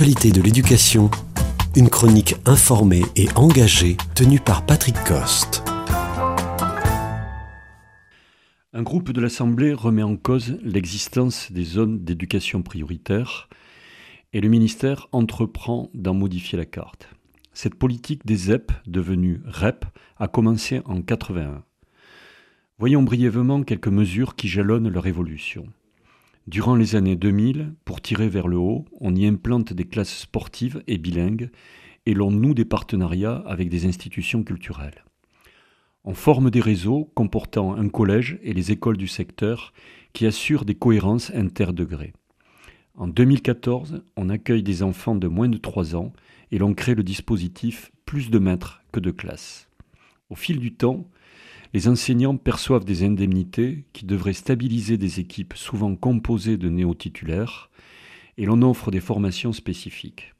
de l'éducation, une chronique informée et engagée tenue par Patrick Coste. Un groupe de l'Assemblée remet en cause l'existence des zones d'éducation prioritaire et le ministère entreprend d'en modifier la carte. Cette politique des ZEP, devenue REP, a commencé en 81. Voyons brièvement quelques mesures qui jalonnent leur évolution. Durant les années 2000, pour tirer vers le haut, on y implante des classes sportives et bilingues et l'on noue des partenariats avec des institutions culturelles. On forme des réseaux comportant un collège et les écoles du secteur qui assurent des cohérences interdegrés. En 2014, on accueille des enfants de moins de 3 ans et l'on crée le dispositif plus de maîtres que de classes. Au fil du temps, les enseignants perçoivent des indemnités qui devraient stabiliser des équipes souvent composées de néo-titulaires et l'on offre des formations spécifiques.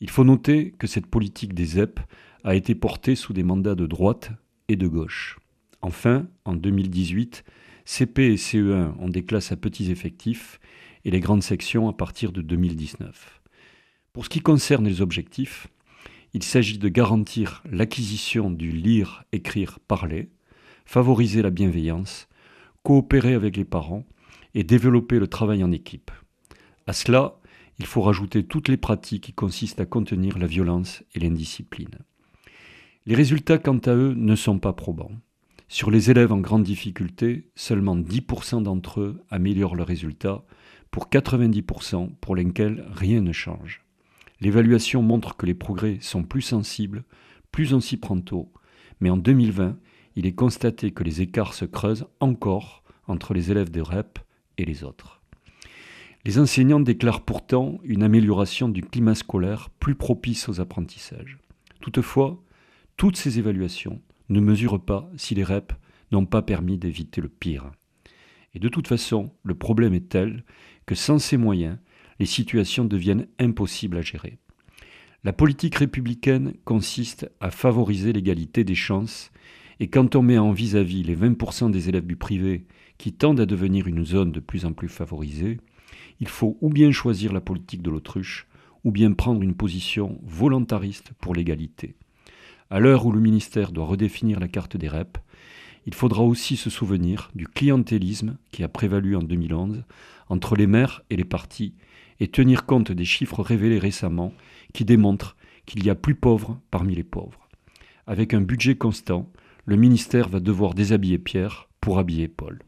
Il faut noter que cette politique des ZEP a été portée sous des mandats de droite et de gauche. Enfin, en 2018, CP et CE1 ont des classes à petits effectifs et les grandes sections à partir de 2019. Pour ce qui concerne les objectifs, il s'agit de garantir l'acquisition du lire, écrire, parler, favoriser la bienveillance, coopérer avec les parents et développer le travail en équipe. À cela, il faut rajouter toutes les pratiques qui consistent à contenir la violence et l'indiscipline. Les résultats, quant à eux, ne sont pas probants. Sur les élèves en grande difficulté, seulement 10% d'entre eux améliorent leurs résultats, pour 90% pour lesquels rien ne change. L'évaluation montre que les progrès sont plus sensibles, plus on s'y prend tôt, mais en 2020, il est constaté que les écarts se creusent encore entre les élèves de REP et les autres. Les enseignants déclarent pourtant une amélioration du climat scolaire plus propice aux apprentissages. Toutefois, toutes ces évaluations ne mesurent pas si les REP n'ont pas permis d'éviter le pire. Et de toute façon, le problème est tel que sans ces moyens, les situations deviennent impossibles à gérer. La politique républicaine consiste à favoriser l'égalité des chances et quand on met en vis-à-vis les 20% des élèves du privé qui tendent à devenir une zone de plus en plus favorisée, il faut ou bien choisir la politique de l'autruche, ou bien prendre une position volontariste pour l'égalité. À l'heure où le ministère doit redéfinir la carte des REP, il faudra aussi se souvenir du clientélisme qui a prévalu en 2011 entre les maires et les partis et tenir compte des chiffres révélés récemment qui démontrent qu'il y a plus pauvres parmi les pauvres. Avec un budget constant, le ministère va devoir déshabiller Pierre pour habiller Paul.